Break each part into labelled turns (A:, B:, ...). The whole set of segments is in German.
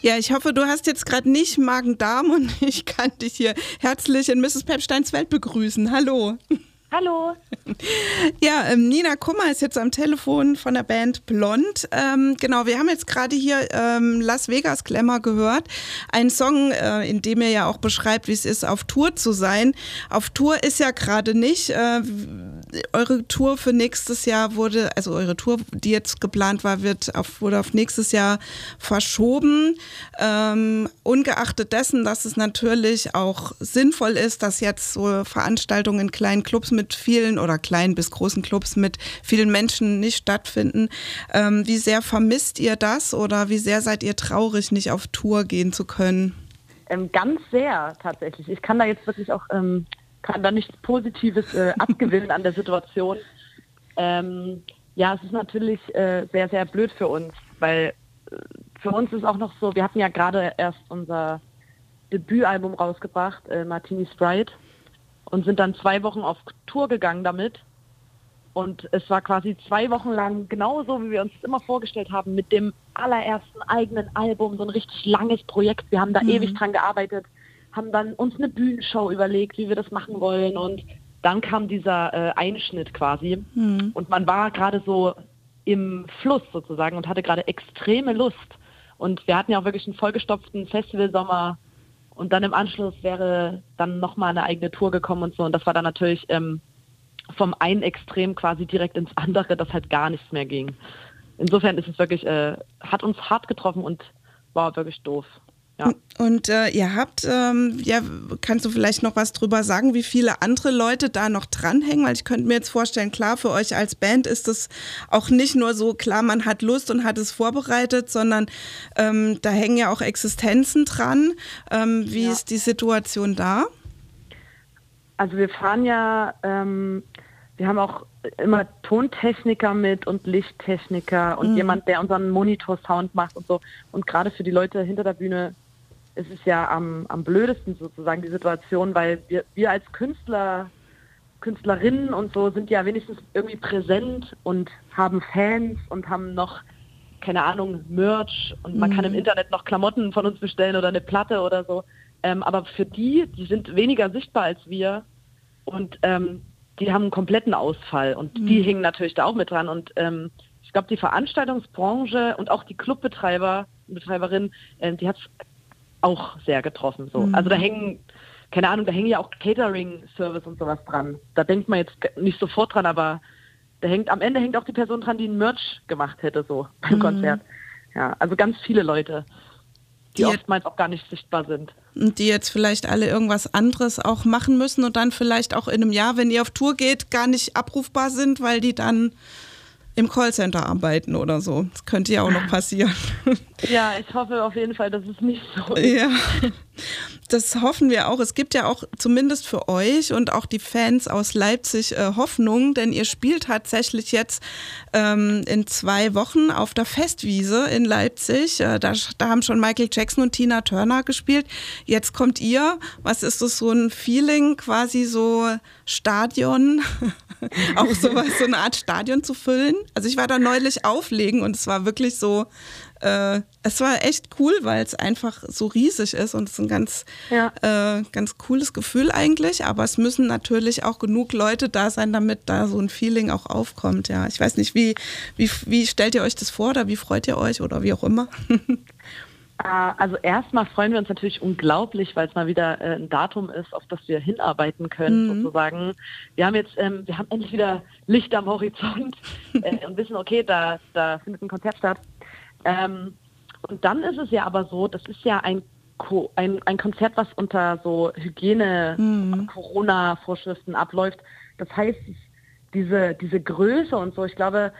A: Ja, ich hoffe, du hast jetzt gerade nicht Magen-Darm und ich kann dich hier herzlich in Mrs. Pepsteins Welt begrüßen. Hallo.
B: Hallo.
A: Ja, ähm, Nina Kummer ist jetzt am Telefon von der Band Blond. Ähm, genau, wir haben jetzt gerade hier ähm, Las Vegas Glamour gehört. Ein Song, äh, in dem ihr ja auch beschreibt, wie es ist, auf Tour zu sein. Auf Tour ist ja gerade nicht. Äh, eure Tour für nächstes Jahr wurde, also eure Tour, die jetzt geplant war, wird auf, wurde auf nächstes Jahr verschoben. Ähm, ungeachtet dessen, dass es natürlich auch sinnvoll ist, dass jetzt so Veranstaltungen in kleinen Clubs mit vielen oder kleinen bis großen Clubs mit vielen Menschen nicht stattfinden. Ähm, wie sehr vermisst ihr das oder wie sehr seid ihr traurig, nicht auf Tour gehen zu können?
B: Ähm, ganz sehr tatsächlich. Ich kann da jetzt wirklich auch ähm, kann da nichts Positives äh, abgewinnen an der Situation. Ähm, ja, es ist natürlich äh, sehr, sehr blöd für uns, weil äh, für uns ist auch noch so, wir hatten ja gerade erst unser Debütalbum rausgebracht, äh, Martini Sprite und sind dann zwei Wochen auf Tour gegangen damit. Und es war quasi zwei Wochen lang genauso, wie wir uns das immer vorgestellt haben, mit dem allerersten eigenen Album, so ein richtig langes Projekt. Wir haben da mhm. ewig dran gearbeitet, haben dann uns eine Bühnenshow überlegt, wie wir das machen wollen. Und dann kam dieser äh, Einschnitt quasi. Mhm. Und man war gerade so im Fluss sozusagen und hatte gerade extreme Lust. Und wir hatten ja auch wirklich einen vollgestopften Festivalsommer und dann im Anschluss wäre dann nochmal eine eigene Tour gekommen und so. Und das war dann natürlich ähm, vom einen Extrem quasi direkt ins andere, dass halt gar nichts mehr ging. Insofern ist es wirklich, äh, hat uns hart getroffen und war wirklich doof. Ja.
A: Und äh, ihr habt, ähm, ja, kannst du vielleicht noch was drüber sagen, wie viele andere Leute da noch dranhängen? Weil ich könnte mir jetzt vorstellen, klar, für euch als Band ist es auch nicht nur so, klar, man hat Lust und hat es vorbereitet, sondern ähm, da hängen ja auch Existenzen dran. Ähm, wie ja. ist die Situation da?
B: Also wir fahren ja, ähm, wir haben auch immer Tontechniker mit und Lichttechniker und mhm. jemand, der unseren Monitor-Sound macht und so. Und gerade für die Leute hinter der Bühne es ist ja am, am blödesten sozusagen die Situation, weil wir, wir als Künstler, Künstlerinnen und so sind ja wenigstens irgendwie präsent und haben Fans und haben noch, keine Ahnung, Merch und man mhm. kann im mhm. Internet noch Klamotten von uns bestellen oder eine Platte oder so. Ähm, aber für die, die sind weniger sichtbar als wir und ähm, die haben einen kompletten Ausfall und mhm. die hängen natürlich da auch mit dran. Und ähm, ich glaube, die Veranstaltungsbranche und auch die Clubbetreiber, Betreiberin, äh, die hat es auch sehr getroffen. So. Mhm. Also da hängen, keine Ahnung, da hängen ja auch Catering-Service und sowas dran. Da denkt man jetzt nicht sofort dran, aber da hängt am Ende hängt auch die Person dran, die ein Merch gemacht hätte, so beim mhm. Konzert. Ja, also ganz viele Leute, die, die oftmals auch gar nicht sichtbar sind.
A: Und die jetzt vielleicht alle irgendwas anderes auch machen müssen und dann vielleicht auch in einem Jahr, wenn ihr auf Tour geht, gar nicht abrufbar sind, weil die dann im Callcenter arbeiten oder so. Das könnte ja auch noch passieren.
B: Ja, ich hoffe auf jeden Fall, dass es nicht so ist.
A: Ja, das hoffen wir auch. Es gibt ja auch zumindest für euch und auch die Fans aus Leipzig äh, Hoffnung, denn ihr spielt tatsächlich jetzt ähm, in zwei Wochen auf der Festwiese in Leipzig. Äh, da, da haben schon Michael Jackson und Tina Turner gespielt. Jetzt kommt ihr. Was ist das so ein Feeling, quasi so Stadion? auch sowas, so eine Art Stadion zu füllen. Also ich war da neulich auflegen und es war wirklich so, äh, es war echt cool, weil es einfach so riesig ist und es ist ein ganz, ja. äh, ganz cooles Gefühl eigentlich. Aber es müssen natürlich auch genug Leute da sein, damit da so ein Feeling auch aufkommt. Ja, ich weiß nicht, wie, wie, wie stellt ihr euch das vor oder wie freut ihr euch oder wie auch immer?
B: Äh, also erstmal freuen wir uns natürlich unglaublich, weil es mal wieder äh, ein Datum ist, auf das wir hinarbeiten können, mhm. sozusagen. Wir haben jetzt, ähm, wir haben endlich wieder Licht am Horizont äh, und wissen, okay, da, da findet ein Konzert statt. Ähm, und dann ist es ja aber so, das ist ja ein, Co ein, ein Konzert, was unter so Hygiene-Corona-Vorschriften mhm. abläuft. Das heißt, diese, diese Größe und so, ich glaube,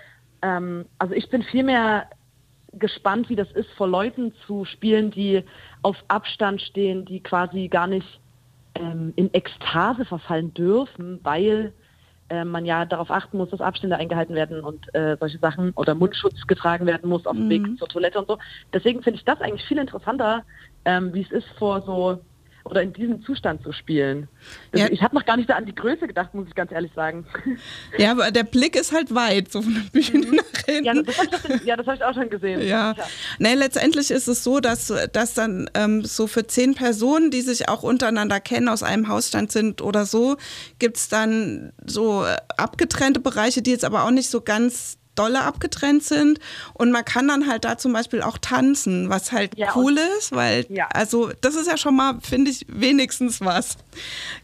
B: ähm, also ich bin viel mehr gespannt, wie das ist, vor Leuten zu spielen, die auf Abstand stehen, die quasi gar nicht ähm, in Ekstase verfallen dürfen, weil äh, man ja darauf achten muss, dass Abstände eingehalten werden und äh, solche Sachen oder Mundschutz getragen werden muss auf dem mhm. Weg zur Toilette und so. Deswegen finde ich das eigentlich viel interessanter, ähm, wie es ist vor so oder in diesem Zustand zu spielen. Das, ja. Ich habe noch gar nicht so an die Größe gedacht, muss ich ganz ehrlich sagen.
A: Ja, aber der Blick ist halt weit, so von der Bühne mhm. nach hinten.
B: Ja, das habe ich, ja, hab ich, auch schon gesehen.
A: Ja. ja. Nee, letztendlich ist es so, dass, dass dann ähm, so für zehn Personen, die sich auch untereinander kennen, aus einem Hausstand sind oder so, gibt es dann so äh, abgetrennte Bereiche, die jetzt aber auch nicht so ganz dolle abgetrennt sind. Und man kann dann halt da zum Beispiel auch tanzen, was halt ja, cool ist, weil, ja. also das ist ja schon mal, finde ich, wenigstens was.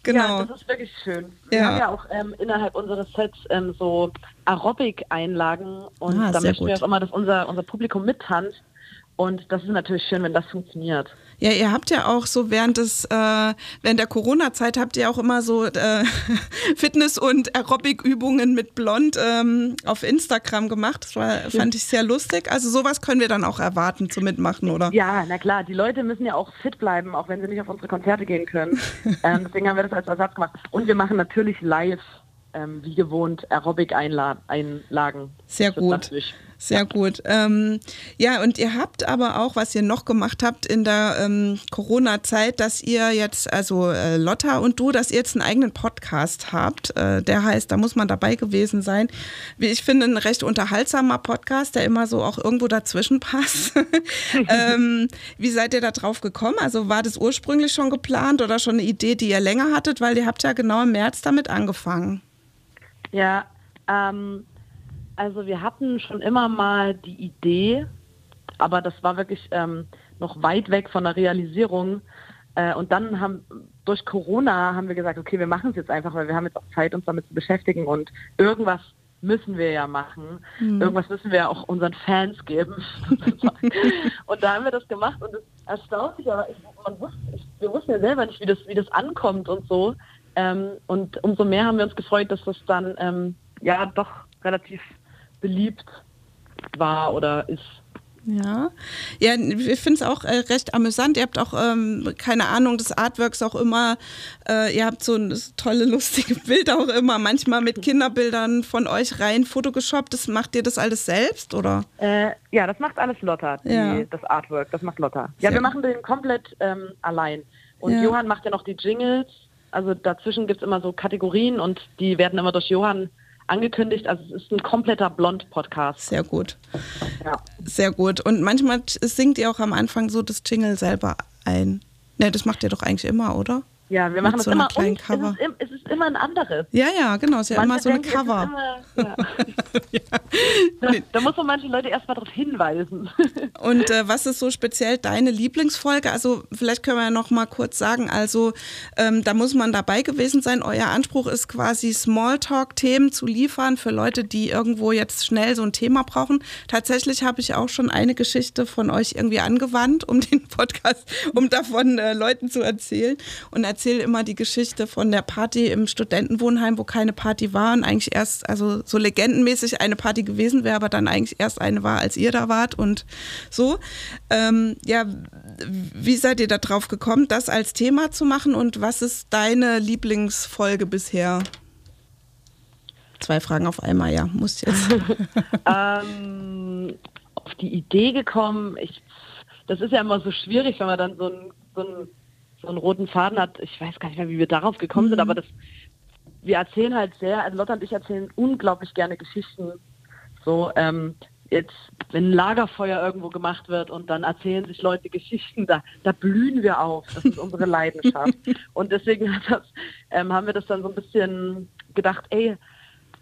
B: Genau. Ja, das ist wirklich schön. Wir ja. haben ja auch ähm, innerhalb unseres Sets ähm, so Aerobic-Einlagen und ah, da möchten gut. wir auch immer, dass unser, unser Publikum mittanzt. Und das ist natürlich schön, wenn das funktioniert.
A: Ja, ihr habt ja auch so während des, äh, während der Corona-Zeit habt ihr auch immer so äh, Fitness- und Aerobic-Übungen mit Blond ähm, auf Instagram gemacht. Das war, fand ich sehr lustig. Also sowas können wir dann auch erwarten zu mitmachen, oder?
B: Ja, na klar. Die Leute müssen ja auch fit bleiben, auch wenn sie nicht auf unsere Konzerte gehen können. ähm, deswegen haben wir das als Ersatz gemacht. Und wir machen natürlich live ähm, wie gewohnt Aerobic-Einlagen.
A: Sehr gut. Sehr gut. Ähm, ja, und ihr habt aber auch, was ihr noch gemacht habt in der ähm, Corona-Zeit, dass ihr jetzt, also äh, Lotta und du, dass ihr jetzt einen eigenen Podcast habt. Äh, der heißt, da muss man dabei gewesen sein. Wie ich finde, ein recht unterhaltsamer Podcast, der immer so auch irgendwo dazwischen passt. ähm, wie seid ihr da drauf gekommen? Also war das ursprünglich schon geplant oder schon eine Idee, die ihr länger hattet? Weil ihr habt ja genau im März damit angefangen.
B: Ja, ähm, also wir hatten schon immer mal die Idee, aber das war wirklich ähm, noch weit weg von der Realisierung. Äh, und dann haben durch Corona haben wir gesagt, okay, wir machen es jetzt einfach, weil wir haben jetzt auch Zeit, uns damit zu beschäftigen und irgendwas müssen wir ja machen. Mhm. Irgendwas müssen wir ja auch unseren Fans geben. und da haben wir das gemacht und es erstaunt sich, aber ich, man wusste, ich, wir wussten ja selber nicht, wie das, wie das ankommt und so. Ähm, und umso mehr haben wir uns gefreut, dass das dann ähm, ja doch relativ beliebt war oder ist.
A: Ja, ja, ich finde es auch äh, recht amüsant. Ihr habt auch, ähm, keine Ahnung, das Artworks auch immer, äh, ihr habt so ein tolle, lustige Bilder auch immer, manchmal mit Kinderbildern von euch rein fotogeshoppt. Das macht ihr das alles selbst, oder?
B: Äh, ja, das macht alles Lotta, die, ja. das Artwork, das macht Lotta. Ja, Sehr wir machen den komplett ähm, allein. Und ja. Johann macht ja noch die Jingles also dazwischen gibt es immer so Kategorien und die werden immer durch Johann angekündigt. Also es ist ein kompletter Blond-Podcast.
A: Sehr gut. Ja. Sehr gut. Und manchmal singt ihr auch am Anfang so das Jingle selber ein. Ne, das macht ihr doch eigentlich immer, oder?
B: Ja, wir machen Mit das so immer und Cover. Es, ist, immer ein anderes.
A: Ja, ja, genau. Es ist ja manche immer so eine Cover. Immer, ja.
B: ja. da, da, muss man manche Leute erstmal darauf hinweisen.
A: Und äh, was ist so speziell deine Lieblingsfolge? Also vielleicht können wir ja noch mal kurz sagen, also ähm, da muss man dabei gewesen sein. Euer Anspruch ist quasi Smalltalk-Themen zu liefern für Leute, die irgendwo jetzt schnell so ein Thema brauchen. Tatsächlich habe ich auch schon eine Geschichte von euch irgendwie angewandt, um den Podcast, um davon äh, Leuten zu erzählen. Und erzähle immer die Geschichte von der Party im Studentenwohnheim, wo keine Party war und eigentlich erst, also so legendenmäßig eine Party gewesen wäre, aber dann eigentlich erst eine war, als ihr da wart und so. Ähm, ja, wie seid ihr da drauf gekommen, das als Thema zu machen und was ist deine Lieblingsfolge bisher? Zwei Fragen auf einmal, ja, muss jetzt.
B: ähm, auf die Idee gekommen, ich, das ist ja immer so schwierig, wenn man dann so ein, so ein so einen roten Faden hat. Ich weiß gar nicht mehr, wie wir darauf gekommen mhm. sind, aber das, wir erzählen halt sehr, also Lotta und ich erzählen unglaublich gerne Geschichten. So, ähm, jetzt, wenn ein Lagerfeuer irgendwo gemacht wird und dann erzählen sich Leute Geschichten, da, da blühen wir auf. Das ist unsere Leidenschaft. und deswegen das, ähm, haben wir das dann so ein bisschen gedacht, ey,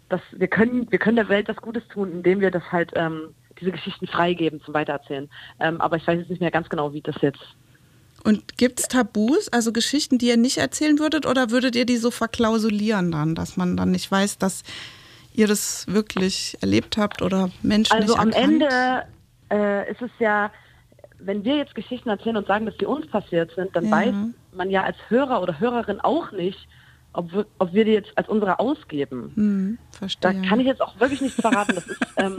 B: das, wir, können, wir können der Welt das Gutes tun, indem wir das halt ähm, diese Geschichten freigeben zum Weitererzählen. Ähm, aber ich weiß jetzt nicht mehr ganz genau, wie das jetzt
A: und gibt es Tabus, also Geschichten, die ihr nicht erzählen würdet, oder würdet ihr die so verklausulieren dann, dass man dann nicht weiß, dass ihr das wirklich erlebt habt oder Menschen
B: Also
A: am
B: Ende äh, ist es ja, wenn wir jetzt Geschichten erzählen und sagen, dass die uns passiert sind, dann ja. weiß man ja als Hörer oder Hörerin auch nicht, ob wir, ob wir die jetzt als unsere ausgeben. Hm, verstehe. Da kann ich jetzt auch wirklich nichts verraten. Das ist, ähm,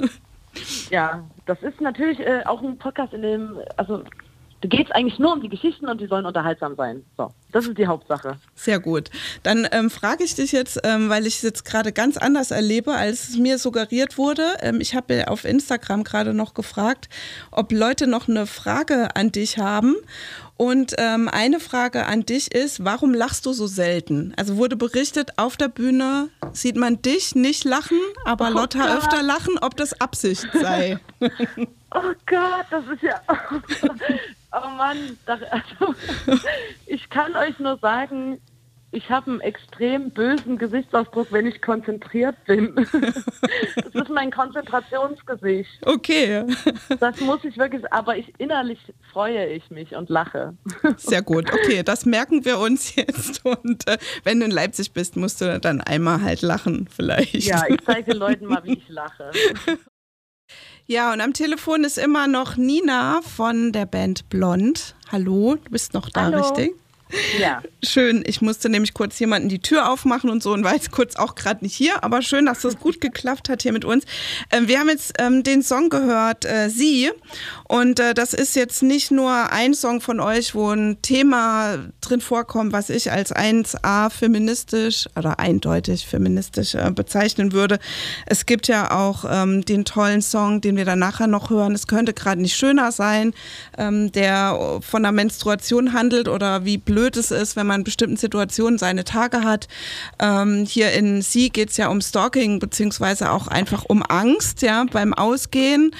B: ja, das ist natürlich äh, auch ein Podcast, in dem, also da geht es eigentlich nur um die Geschichten und die sollen unterhaltsam sein. So, das ist die Hauptsache.
A: Sehr gut. Dann ähm, frage ich dich jetzt, ähm, weil ich es jetzt gerade ganz anders erlebe, als es mir suggeriert wurde. Ähm, ich habe auf Instagram gerade noch gefragt, ob Leute noch eine Frage an dich haben. Und ähm, eine Frage an dich ist, warum lachst du so selten? Also wurde berichtet, auf der Bühne sieht man dich nicht lachen, aber oh Lotta Gott. öfter lachen, ob das Absicht sei.
B: oh Gott, das ist ja... Oh Mann, also, ich kann euch nur sagen, ich habe einen extrem bösen Gesichtsausdruck, wenn ich konzentriert bin. das ist mein Konzentrationsgesicht.
A: Okay.
B: Das muss ich wirklich, aber ich innerlich freue ich mich und lache.
A: Sehr gut. Okay, das merken wir uns jetzt. Und äh, wenn du in Leipzig bist, musst du dann einmal halt lachen, vielleicht.
B: Ja, ich zeige den Leuten mal, wie ich lache.
A: Ja, und am Telefon ist immer noch Nina von der Band Blond. Hallo, du bist noch da,
B: Hallo.
A: richtig?
B: Ja.
A: Schön. Ich musste nämlich kurz jemanden die Tür aufmachen und so und war jetzt kurz auch gerade nicht hier. Aber schön, dass das gut geklappt hat hier mit uns. Ähm, wir haben jetzt ähm, den Song gehört, äh, Sie. Und äh, das ist jetzt nicht nur ein Song von euch, wo ein Thema drin vorkommt, was ich als 1a feministisch oder eindeutig feministisch äh, bezeichnen würde. Es gibt ja auch ähm, den tollen Song, den wir dann nachher noch hören. Es könnte gerade nicht schöner sein, ähm, der von der Menstruation handelt oder wie blöd blöd es ist, wenn man in bestimmten Situationen seine Tage hat. Ähm, hier in Sie geht es ja um Stalking, beziehungsweise auch einfach um Angst, ja, beim Ausgehen.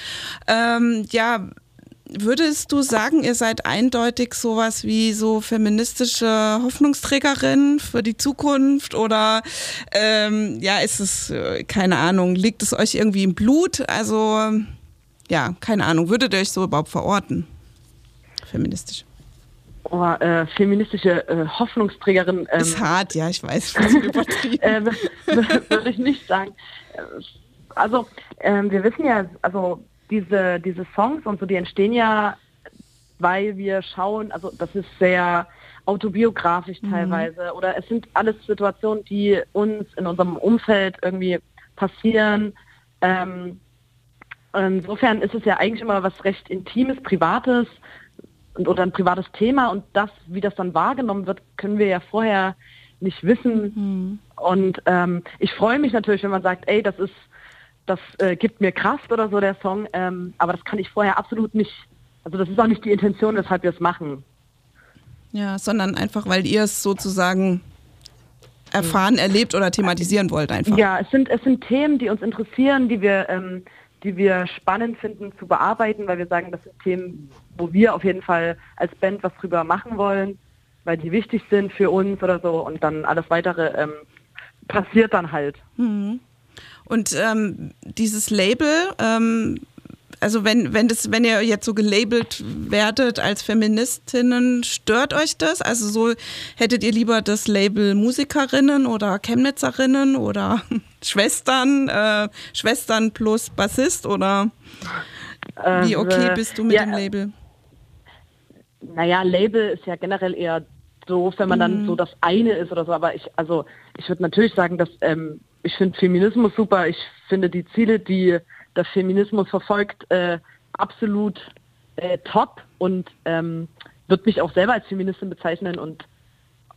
A: Ähm, ja, Würdest du sagen, ihr seid eindeutig sowas wie so feministische Hoffnungsträgerin für die Zukunft oder ähm, ja, ist es, äh, keine Ahnung, liegt es euch irgendwie im Blut? Also ja, keine Ahnung, würdet ihr euch so überhaupt verorten? Feministisch
B: oh, äh, feministische äh, Hoffnungsträgerin.
A: Ähm, ist hart, ja, ich weiß.
B: äh, Würde ich nicht sagen. Also, ähm, wir wissen ja, also diese, diese Songs und so, die entstehen ja, weil wir schauen, also das ist sehr autobiografisch mhm. teilweise oder es sind alles Situationen, die uns in unserem Umfeld irgendwie passieren. Ähm, insofern ist es ja eigentlich immer was recht Intimes, Privates oder ein privates Thema und das, wie das dann wahrgenommen wird, können wir ja vorher nicht wissen. Mhm. Und ähm, ich freue mich natürlich, wenn man sagt, ey, das ist, das äh, gibt mir Kraft oder so der Song, ähm, aber das kann ich vorher absolut nicht, also das ist auch nicht die Intention, weshalb wir es machen.
A: Ja, sondern einfach, weil ihr es sozusagen erfahren, erlebt oder thematisieren wollt einfach.
B: Ja, es sind, es sind Themen, die uns interessieren, die wir ähm, die wir spannend finden zu bearbeiten, weil wir sagen, das sind Themen, wo wir auf jeden Fall als Band was drüber machen wollen, weil die wichtig sind für uns oder so und dann alles weitere ähm, passiert dann halt.
A: Mhm. Und ähm, dieses Label, ähm, also wenn, wenn, das, wenn ihr jetzt so gelabelt werdet als Feministinnen, stört euch das? Also so hättet ihr lieber das Label Musikerinnen oder Chemnitzerinnen oder Schwestern, äh, Schwestern plus Bassist oder wie äh, okay bist du mit ja, dem Label?
B: Naja, Label ist ja generell eher doof, wenn man dann mhm. so das eine ist oder so, aber ich, also ich würde natürlich sagen, dass ähm, ich finde Feminismus super, ich finde die Ziele, die der Feminismus verfolgt, äh, absolut äh, top und ähm, würde mich auch selber als Feministin bezeichnen und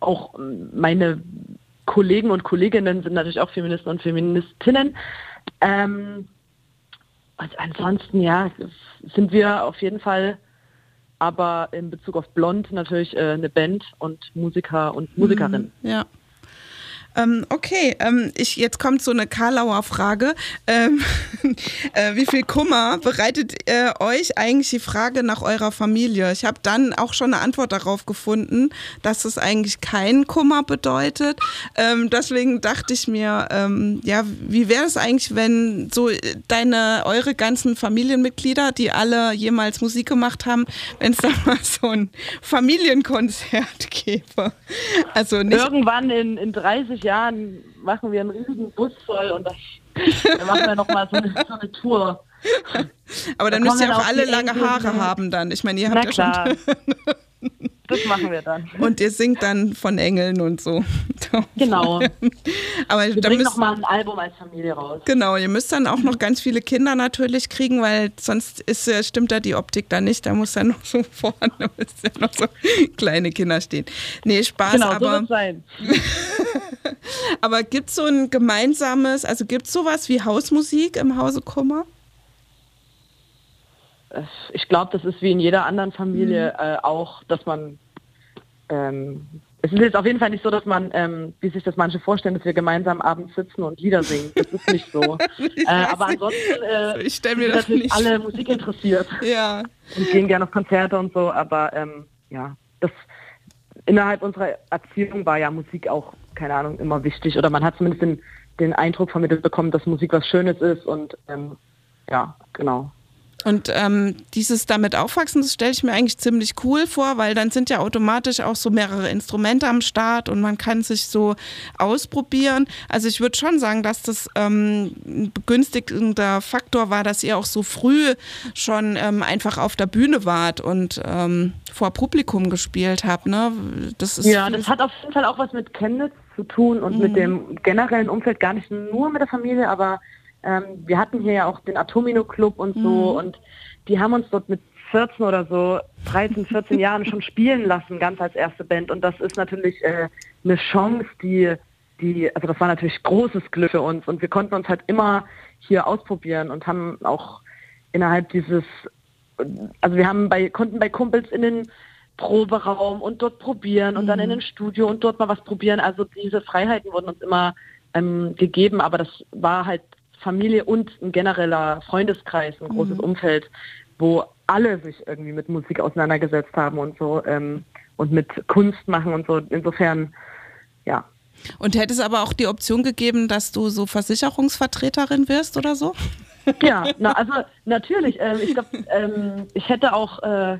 B: auch meine Kollegen und Kolleginnen sind natürlich auch Feministen und Feministinnen. Ähm, und ansonsten, ja, sind wir auf jeden Fall aber in Bezug auf Blond natürlich äh, eine Band und Musiker und Musikerin.
A: Mhm, ja. Ähm, okay, ähm, ich, jetzt kommt so eine Karlauer Frage. Ähm, äh, wie viel Kummer bereitet äh, euch eigentlich die Frage nach eurer Familie? Ich habe dann auch schon eine Antwort darauf gefunden, dass es eigentlich keinen Kummer bedeutet. Ähm, deswegen dachte ich mir, ähm, ja, wie wäre es eigentlich, wenn so deine, eure ganzen Familienmitglieder, die alle jemals Musik gemacht haben, wenn es da mal so ein Familienkonzert gäbe?
B: Also nicht Irgendwann in, in 30 Jahren Jahren machen wir einen riesigen Bus voll und dann machen wir nochmal so, eine, so eine Tour.
A: Aber dann, dann müsst ihr auch alle lange Haare haben dann. Ich meine, ihr habt
B: Na ja schon. Das machen wir dann.
A: Und ihr singt dann von Engeln und so.
B: Genau.
A: Aber
B: wir bringen nochmal ein Album als Familie raus.
A: Genau, ihr müsst dann auch noch ganz viele Kinder natürlich kriegen, weil sonst ist, stimmt da die Optik da nicht. Da muss ja noch so vorne ja noch so kleine Kinder stehen. Nee, Spaß,
B: genau,
A: aber.
B: So sein.
A: aber gibt es so ein gemeinsames, also gibt es sowas wie Hausmusik im Hause Kummer?
B: Ich glaube, das ist wie in jeder anderen Familie mhm. äh, auch, dass man ähm, es ist jetzt auf jeden Fall nicht so, dass man, ähm, wie sich das manche vorstellen, dass wir gemeinsam abends sitzen und Lieder singen. Das ist nicht so. äh, aber ansonsten äh,
A: ich stell mir das nicht
B: alle Musik interessiert.
A: Ja.
B: Und gehen gerne auf Konzerte und so. Aber ähm, ja, das innerhalb unserer Erziehung war ja Musik auch, keine Ahnung, immer wichtig. Oder man hat zumindest den, den Eindruck vermittelt bekommen, dass Musik was Schönes ist und ähm, ja, genau.
A: Und ähm, dieses damit aufwachsen, das stelle ich mir eigentlich ziemlich cool vor, weil dann sind ja automatisch auch so mehrere Instrumente am Start und man kann sich so ausprobieren. Also ich würde schon sagen, dass das ähm, ein begünstigender Faktor war, dass ihr auch so früh schon ähm, einfach auf der Bühne wart und ähm, vor Publikum gespielt habt. Ne?
B: Das ist ja, das hat auf jeden Fall auch was mit Chemnitz zu tun und mhm. mit dem generellen Umfeld, gar nicht nur mit der Familie, aber ähm, wir hatten hier ja auch den Atomino Club und so mhm. und die haben uns dort mit 14 oder so, 13, 14 Jahren schon spielen lassen, ganz als erste Band. Und das ist natürlich äh, eine Chance, die, die, also das war natürlich großes Glück für uns. Und wir konnten uns halt immer hier ausprobieren und haben auch innerhalb dieses, also wir haben bei, konnten bei Kumpels in den Proberaum und dort probieren und mhm. dann in ein Studio und dort mal was probieren. Also diese Freiheiten wurden uns immer ähm, gegeben, aber das war halt Familie und ein genereller Freundeskreis, ein großes mhm. Umfeld, wo alle sich irgendwie mit Musik auseinandergesetzt haben und so ähm, und mit Kunst machen und so. Insofern, ja.
A: Und hätte es aber auch die Option gegeben, dass du so Versicherungsvertreterin wirst oder so?
B: Ja, na, also natürlich. Ähm, ich glaube, ähm, ich hätte auch, äh,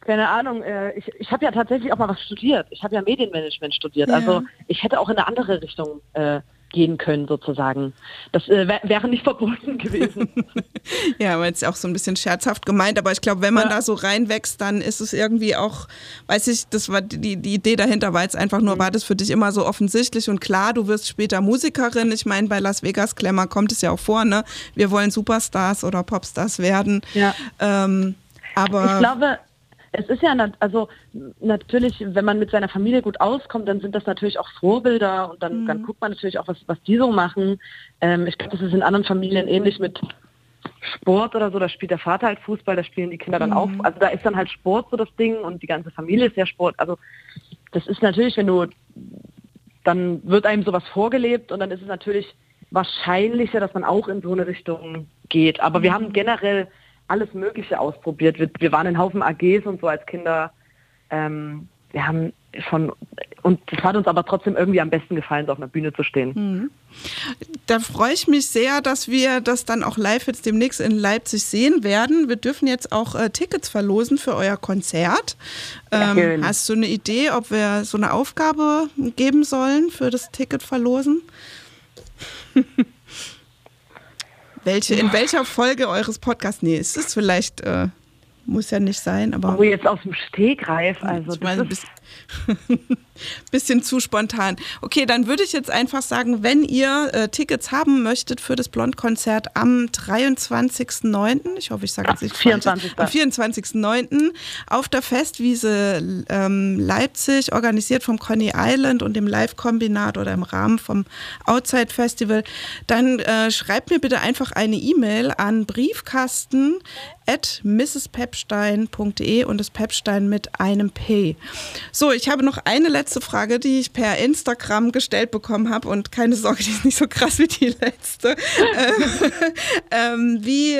B: keine Ahnung, äh, ich, ich habe ja tatsächlich auch mal was studiert. Ich habe ja Medienmanagement studiert. Ja. Also ich hätte auch in eine andere Richtung äh, gehen können sozusagen. Das äh, wäre nicht verboten gewesen.
A: ja, aber jetzt auch so ein bisschen scherzhaft gemeint, aber ich glaube, wenn man ja. da so reinwächst, dann ist es irgendwie auch, weiß ich, das war die, die Idee dahinter war jetzt einfach nur, mhm. war das für dich immer so offensichtlich und klar, du wirst später Musikerin. Ich meine, bei Las Vegas Glamour kommt es ja auch vor, ne? Wir wollen Superstars oder Popstars werden.
B: Ja.
A: Ähm, aber
B: ich glaube, es ist ja, also natürlich, wenn man mit seiner Familie gut auskommt, dann sind das natürlich auch Vorbilder und dann, mhm. dann guckt man natürlich auch, was, was die so machen. Ähm, ich glaube, das ist in anderen Familien ähnlich mit Sport oder so, da spielt der Vater halt Fußball, da spielen die Kinder dann mhm. auch. Also da ist dann halt Sport so das Ding und die ganze Familie ist ja Sport. Also das ist natürlich, wenn du, dann wird einem sowas vorgelebt und dann ist es natürlich wahrscheinlicher, dass man auch in so eine Richtung geht. Aber mhm. wir haben generell alles Mögliche ausprobiert. Wir, wir waren in Haufen AGs und so als Kinder. Ähm, wir haben schon, und es hat uns aber trotzdem irgendwie am besten gefallen, so auf einer Bühne zu stehen. Mhm.
A: Da freue ich mich sehr, dass wir das dann auch live jetzt demnächst in Leipzig sehen werden. Wir dürfen jetzt auch äh, Tickets verlosen für euer Konzert. Ähm, hast du eine Idee, ob wir so eine Aufgabe geben sollen für das Ticket verlosen? Welche, in welcher Folge eures Podcasts? Nee, ist es vielleicht, äh, muss ja nicht sein, aber.
B: Oh, jetzt aus dem Stegreif, also.
A: Ich meine, das bisschen zu spontan. Okay, dann würde ich jetzt einfach sagen, wenn ihr äh, Tickets haben möchtet für das Blond-Konzert am 23.09., ich hoffe, ich sage jetzt nicht
B: 24.
A: am 24.09. auf der Festwiese ähm, Leipzig, organisiert vom Conny Island und dem Live-Kombinat oder im Rahmen vom Outside Festival, dann äh, schreibt mir bitte einfach eine E-Mail an briefkasten at mrspepstein.de und das Pepstein mit einem P. So, ich habe noch eine letzte Frage, die ich per Instagram gestellt bekommen habe und keine Sorge, die ist nicht so krass wie die letzte. ähm, wie,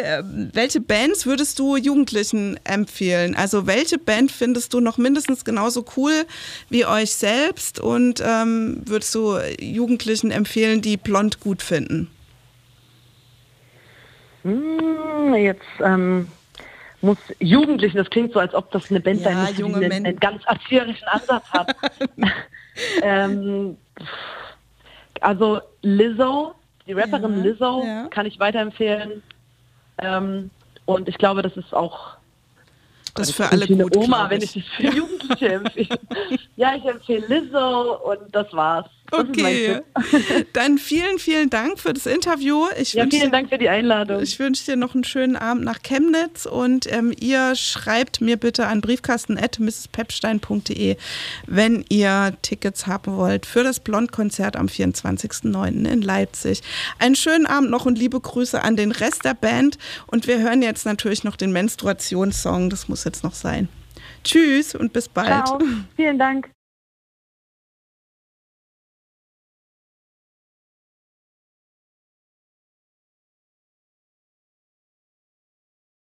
A: welche Bands würdest du Jugendlichen empfehlen? Also welche Band findest du noch mindestens genauso cool wie euch selbst und ähm, würdest du Jugendlichen empfehlen, die blond gut finden?
B: Hm, jetzt ähm, muss Jugendlichen, das klingt so, als ob das eine Band
A: ja,
B: sein müsste,
A: die
B: einen, einen, ganz erzieherischen Ansatz hat. ähm, also Lizzo, die Rapperin ja, Lizzo, ja. kann ich weiterempfehlen. Ähm, und ich glaube, das ist auch
A: das für alle gut,
B: Oma, wenn ich das für Jugendliche empfehle. ja, ich empfehle Lizzo und das war's.
A: Okay, dann vielen, vielen Dank für das Interview.
B: Ich ja, vielen Dank für die Einladung.
A: Ich wünsche dir noch einen schönen Abend nach Chemnitz und ähm, ihr schreibt mir bitte an briefkasten.mrspepstein.de, wenn ihr Tickets haben wollt für das Blond-Konzert am 24.09. in Leipzig. Einen schönen Abend noch und liebe Grüße an den Rest der Band und wir hören jetzt natürlich noch den Menstruationssong, das muss jetzt noch sein. Tschüss und bis bald.
B: Ciao. Vielen Dank.